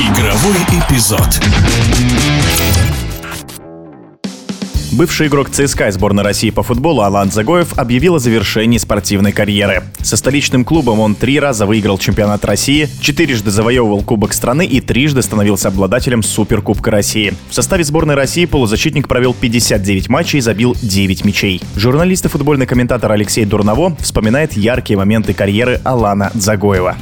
Игровой эпизод. Бывший игрок ЦСКА сборной России по футболу Алан Загоев объявил о завершении спортивной карьеры. Со столичным клубом он три раза выиграл чемпионат России, четырежды завоевывал Кубок страны и трижды становился обладателем Суперкубка России. В составе сборной России полузащитник провел 59 матчей и забил 9 мячей. Журналист и футбольный комментатор Алексей Дурново вспоминает яркие моменты карьеры Алана Загоева.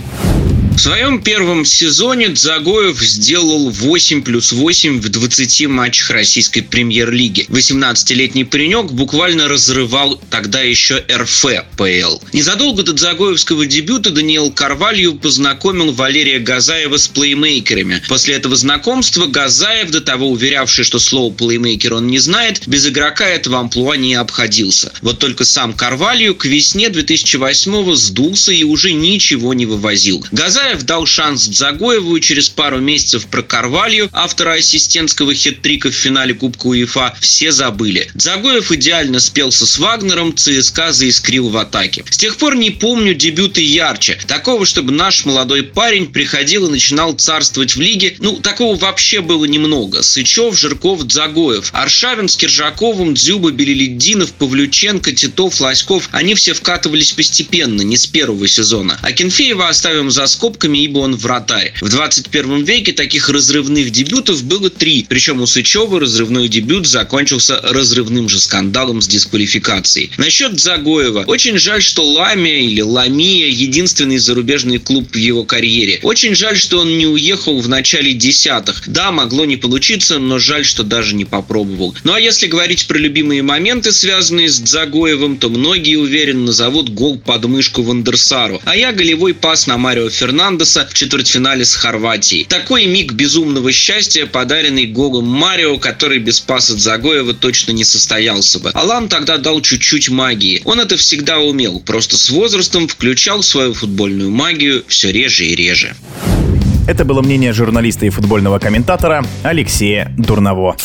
В своем первом сезоне Дзагоев сделал 8 плюс 8 в 20 матчах российской премьер-лиги. 18-летний паренек буквально разрывал тогда еще РФПЛ. Незадолго до Дзагоевского дебюта Даниэл Карвалью познакомил Валерия Газаева с плеймейкерами. После этого знакомства Газаев, до того уверявший, что слово плеймейкер он не знает, без игрока этого амплуа не обходился. Вот только сам Карвалью к весне 2008-го сдулся и уже ничего не вывозил. Газаев Караваев дал шанс Дзагоеву через пару месяцев про Карвалью, автора ассистентского хет-трика в финале Кубка УЕФА, все забыли. Дзагоев идеально спелся с Вагнером, ЦСКА заискрил в атаке. С тех пор не помню дебюты ярче. Такого, чтобы наш молодой парень приходил и начинал царствовать в лиге, ну, такого вообще было немного. Сычев, Жирков, Дзагоев. Аршавин с Киржаковым, Дзюба, Белеледдинов, Павлюченко, Титов, Лоськов, они все вкатывались постепенно, не с первого сезона. А Кенфеева оставим за скоб скобками, ибо он вратарь. В 21 веке таких разрывных дебютов было три. Причем у Сычева разрывной дебют закончился разрывным же скандалом с дисквалификацией. Насчет Загоева. Очень жаль, что Ламия или Ламия единственный зарубежный клуб в его карьере. Очень жаль, что он не уехал в начале десятых. Да, могло не получиться, но жаль, что даже не попробовал. Ну а если говорить про любимые моменты, связанные с Загоевым, то многие уверенно назовут гол под мышку Вандерсару. А я голевой пас на Марио Фернандо Фернандеса в четвертьфинале с Хорватией. Такой миг безумного счастья, подаренный голом Марио, который без паса Загоева точно не состоялся бы. Алан тогда дал чуть-чуть магии. Он это всегда умел, просто с возрастом включал свою футбольную магию все реже и реже. Это было мнение журналиста и футбольного комментатора Алексея Дурново.